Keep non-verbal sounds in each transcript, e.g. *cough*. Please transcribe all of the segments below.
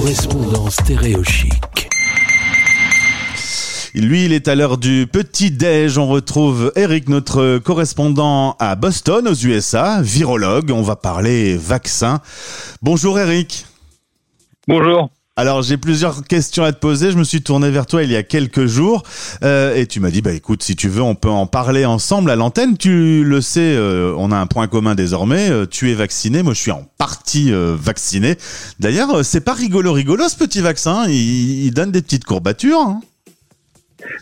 correspondant stéréochic. Lui, il est à l'heure du petit déj. On retrouve Eric, notre correspondant à Boston, aux USA, virologue. On va parler vaccin. Bonjour Eric. Bonjour. Alors j'ai plusieurs questions à te poser. Je me suis tourné vers toi il y a quelques jours euh, et tu m'as dit bah écoute si tu veux on peut en parler ensemble à l'antenne. Tu le sais, euh, on a un point commun désormais. Euh, tu es vacciné, moi je suis en partie vacciné. D'ailleurs c'est pas rigolo rigolo ce petit vaccin. Il, il donne des petites courbatures. hein.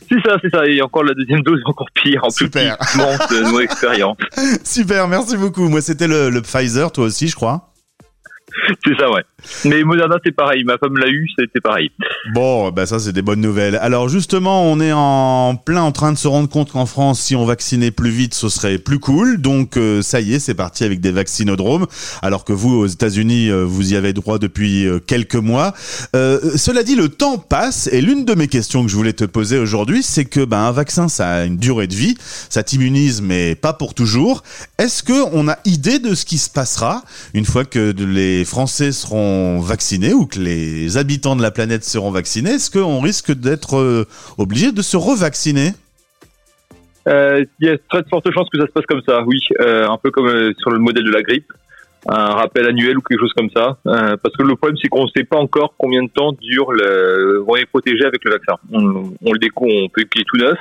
C'est ça, c'est ça. Et encore la deuxième dose, encore pire. En Super. plus, de nos expériences. *laughs* Super, merci beaucoup. Moi c'était le, le Pfizer, toi aussi je crois. C'est ça, ouais. Mais Moderna, c'est pareil. Ma femme l'a eu, c'était pareil. Bon, bah ça c'est des bonnes nouvelles. Alors justement, on est en plein en train de se rendre compte qu'en France, si on vaccinait plus vite, ce serait plus cool. Donc euh, ça y est, c'est parti avec des vaccinodromes. Alors que vous, aux États-Unis, euh, vous y avez droit depuis euh, quelques mois. Cela dit, le temps passe et l'une de mes questions que je voulais te poser aujourd'hui, c'est que ben un vaccin, ça a une durée de vie, ça t'immunise, mais pas pour toujours. Est-ce que on a idée de ce qui se passera une fois que les Français seront vaccinés ou que les habitants de la planète seront vaccinés Est-ce qu'on risque d'être euh, obligé de se revacciner? Euh, Il y a très de fortes chances que ça se passe comme ça, oui. Euh, un peu comme euh, sur le modèle de la grippe. Un rappel annuel ou quelque chose comme ça. Euh, parce que le problème, c'est qu'on ne sait pas encore combien de temps dure le... On est protégé avec le vaccin. On, le découvre, on peut qu'il tout neuf.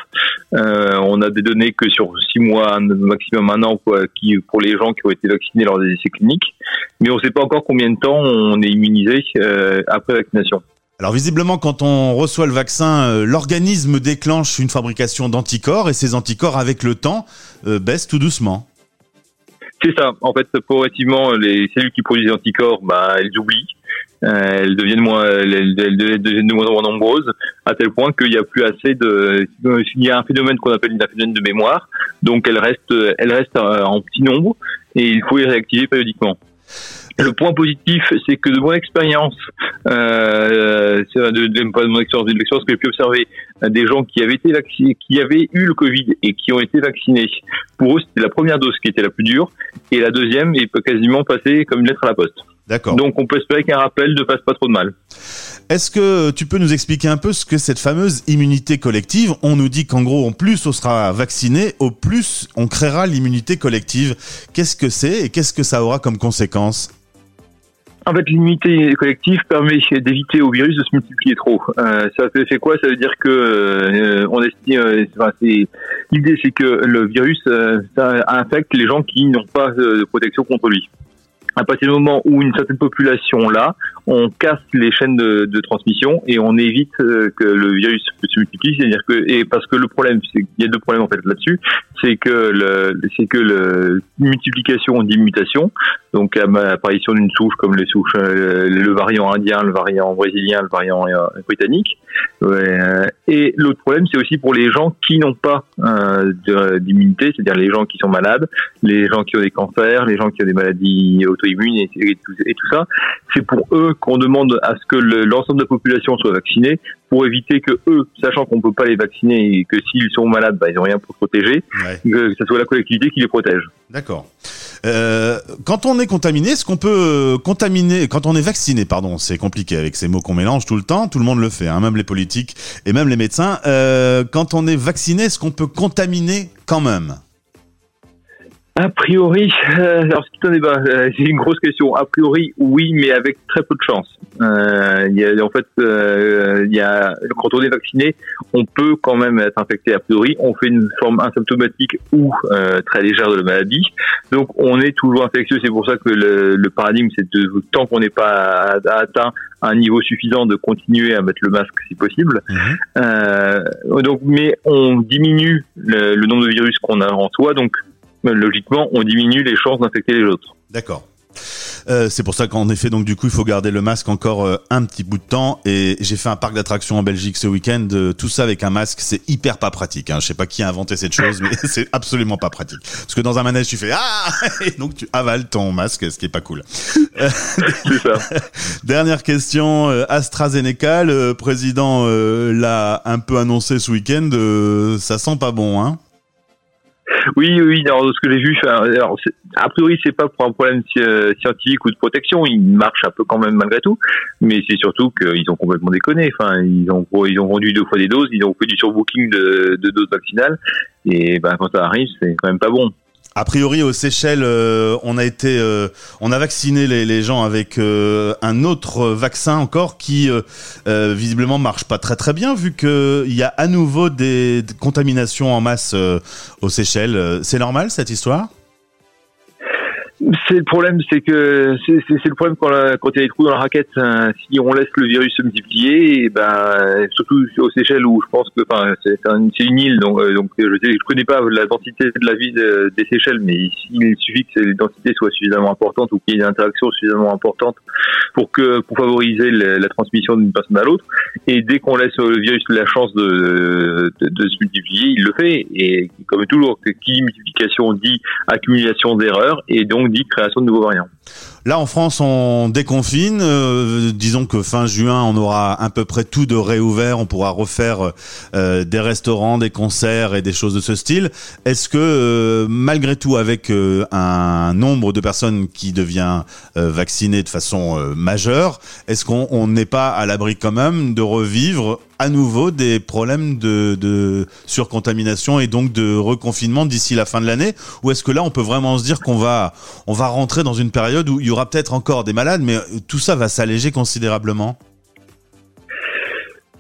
Euh, on a des données que sur six mois, maximum un an, quoi, qui, pour les gens qui ont été vaccinés lors des essais cliniques. Mais on ne sait pas encore combien de temps on est immunisé euh, après vaccination. Alors visiblement, quand on reçoit le vaccin, euh, l'organisme déclenche une fabrication d'anticorps et ces anticorps, avec le temps, euh, baissent tout doucement. C'est ça. En fait, progressivement, les cellules qui produisent des anticorps, bah, elles oublient. Euh, elles deviennent moins, elles, deviennent de moins en moins nombreuses, à tel point qu'il n'y a plus assez de. Il y a un phénomène qu'on appelle un phénomène de mémoire. Donc, elles restent, elles restent euh, en petit nombre et il faut les réactiver périodiquement. Le point positif, c'est que de mon expérience, euh, c'est de, de, pas de mon expérience, de l'expérience que j'ai pu observer, euh, des gens qui avaient été vaccinés, qui avaient eu le Covid et qui ont été vaccinés, pour eux, c'était la première dose qui était la plus dure, et la deuxième est quasiment passée comme une lettre à la poste. D'accord. Donc on peut espérer qu'un rappel ne fasse pas trop de mal. Est-ce que tu peux nous expliquer un peu ce que cette fameuse immunité collective On nous dit qu'en gros, au plus on sera vacciné, au plus on créera l'immunité collective. Qu'est-ce que c'est et qu'est-ce que ça aura comme conséquence? En fait, l'immunité collective permet d'éviter au virus de se multiplier trop. Euh, ça fait, quoi? Ça veut dire que euh, on estime, euh, enfin, l'idée, c'est que le virus euh, ça infecte les gens qui n'ont pas euh, de protection contre lui. À partir du moment où une certaine population là, on casse les chaînes de, transmission et on évite euh, que le virus se multiplie. C'est-à-dire que et parce que le problème, qu'il y a deux problèmes en fait là-dessus, c'est que le, c'est que le multiplication dit mutation, donc à l'apparition d'une souche comme les souches, euh, le variant indien, le variant brésilien, le variant euh, britannique. Ouais, et l'autre problème, c'est aussi pour les gens qui n'ont pas euh, d'immunité, c'est-à-dire les gens qui sont malades, les gens qui ont des cancers, les gens qui ont des maladies auto-immunes et, et tout, et tout ça. C'est pour eux qu'on demande à ce que le- l'ensemble de la population soit vaccinée pour éviter que eux, sachant qu'on peut pas les vacciner et que s'ils sont malades, bah, ils ont rien pour protéger, Ouais. que ce soit la collectivité qui les protège. D'accord. Euh, quand on est contaminé, est-ce qu'on peut euh, contaminer Quand on est vacciné, pardon, c'est compliqué avec ces mots qu'on mélange tout le temps. Tout le monde le fait, hein, même les politiques et même les médecins. Euh, quand on est vacciné, est-ce qu'on peut contaminer quand même? A priori, *laughs* euh, alors c'est un débat, euh, c'est une grosse question. A priori, oui, mais avec très peu de chance. Euh, il y a, en fait, euh, il y a, quand on est vacciné, on peut quand même être infecté a priori. On fait une forme asymptomatique ou euh, très légère de la maladie, donc on est toujours infectieux. C'est pour ça que le, le paradigme, c'est de tant qu'on n'est pas atteint un niveau suffisant de continuer à mettre le masque si possible. Euh, donc, mais on diminue le, le nombre de virus qu'on a en soi, donc logiquement, on diminue les chances d'infecter les autres. D'accord. Euh, c'est pour ça qu'en effet, donc du coup, il faut garder le masque encore euh, un petit bout de temps. Et j'ai fait un parc d'attractions en Belgique ce week-end. euh, tout ça avec un masque, c'est hyper pas pratique. Hein. Je sais pas qui a inventé cette chose, *laughs* mais c'est absolument pas pratique. Parce que dans un manège, tu fais ah, et donc tu avales ton masque, ce qui est pas cool. *laughs* C'est ça. Dernière question, AstraZeneca, le président l'a un peu annoncé ce week-end. ça sent pas bon, hein Oui, oui. Alors, ce que j'ai vu, alors, a priori, c'est pas pour un problème scientifique ou de protection. Il marche un peu quand même malgré tout, mais c'est surtout qu'ils ont complètement déconné. Enfin, ils ont ils ont vendu deux fois des doses, ils ont fait du surbooking de, de doses vaccinales, et ben quand ça arrive, c'est quand même pas bon. A priori, aux Seychelles, euh, on a été, euh, on a vacciné les, gens avec euh, un autre vaccin encore qui visiblement marche pas très très bien vu qu'il y a à nouveau des contaminations en masse aux Seychelles. C'est normal cette histoire? C'est le problème, c'est que c'est le problème quand, quand il y a des trous dans la raquette. Hein, si on laisse le virus se multiplier, et ben surtout aux Seychelles où je pense que enfin c'est une île, donc euh, donc je ne connais pas la densité de la vie des Seychelles, mais il suffit que les densités soient suffisamment importantes ou qu'il y ait une interaction suffisamment importante pour que pour favoriser la, transmission d'une personne à l'autre. Et dès qu'on laisse le virus la chance de, de, de, se multiplier, il le fait. Et comme toujours, qui multiplication dit accumulation d'erreurs et donc dit création de nouveaux variants. Là, en France, on déconfine. Euh, disons que fin juin, on aura à peu près tout de réouvert. On pourra refaire euh, des restaurants, des concerts et des choses de ce style. Est-ce que, euh, malgré tout, avec un nombre de personnes qui devient vaccinées de façon majeure, est-ce qu'on n'est pas à l'abri quand même de revivre à nouveau des problèmes de, de surcontamination et donc de reconfinement d'ici la fin de l'année? Ou est-ce que là, on peut vraiment se dire qu'on va, on va rentrer dans une période où il y aura peut-être encore des malades, mais tout ça va s'alléger considérablement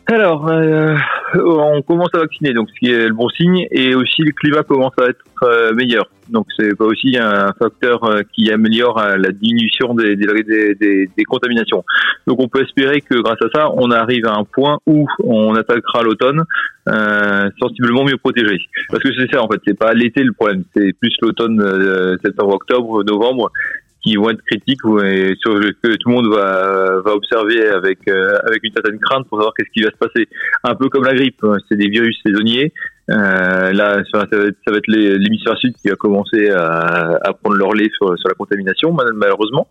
alors, euh, on commence à vacciner, donc ce qui est le bon signe, et aussi le climat commence à être euh, meilleur. Donc c'est pas aussi un facteur euh, qui améliore la diminution des, contaminations. Donc on peut espérer que grâce à ça, on arrive à un point où on attaquera l'automne euh, sensiblement mieux protégé. Parce que c'est ça en fait, c'est pas l'été le problème, c'est plus l'automne, septembre, octobre, novembre qui vont être critiques et sur que tout le monde va, va observer avec euh, avec une certaine crainte pour savoir qu'est-ce qui va se passer. Un peu comme la grippe, hein. c'est des virus saisonniers. Euh, là, ça va être, ça va être l'hémisphère sud qui va commencer à, à prendre leur lait sur, sur la contamination, malheureusement.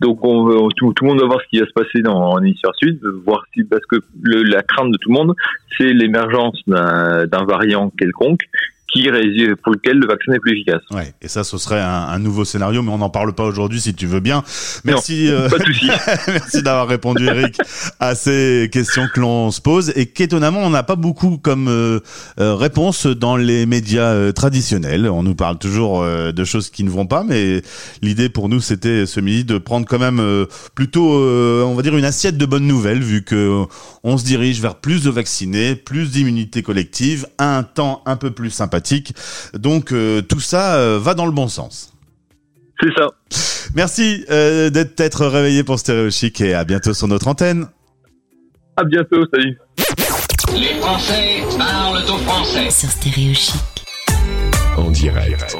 Donc, on, tout, tout, le monde va voir ce qui va se passer dans l'hémisphère sud, voir si parce que le, la crainte de tout le monde, c'est l'émergence d'un variant quelconque qui pour lequel le vaccin est plus efficace. Ouais, et ça, ce serait un, un nouveau scénario, mais on n'en parle pas aujourd'hui si tu veux bien. Merci, euh, pas de *laughs* merci d'avoir répondu, Eric, à ces questions que l'on se pose et qu'étonnamment, on n'a pas beaucoup comme euh, euh, réponse dans les médias traditionnels. On nous parle toujours de choses qui ne vont pas, mais l'idée pour nous, c'était ce midi de prendre quand même plutôt, on va dire, une assiette de bonnes nouvelles, vu que on se dirige vers plus de vaccinés, plus d'immunité collective, un temps un peu plus sympathique donc euh, tout ça euh, va dans le bon sens. C'est ça. Merci euh, d'être réveillé pour Stéréo Chic et à bientôt sur notre antenne. À bientôt, salut. Les Français parlent au français. Sur Stéréo En direct.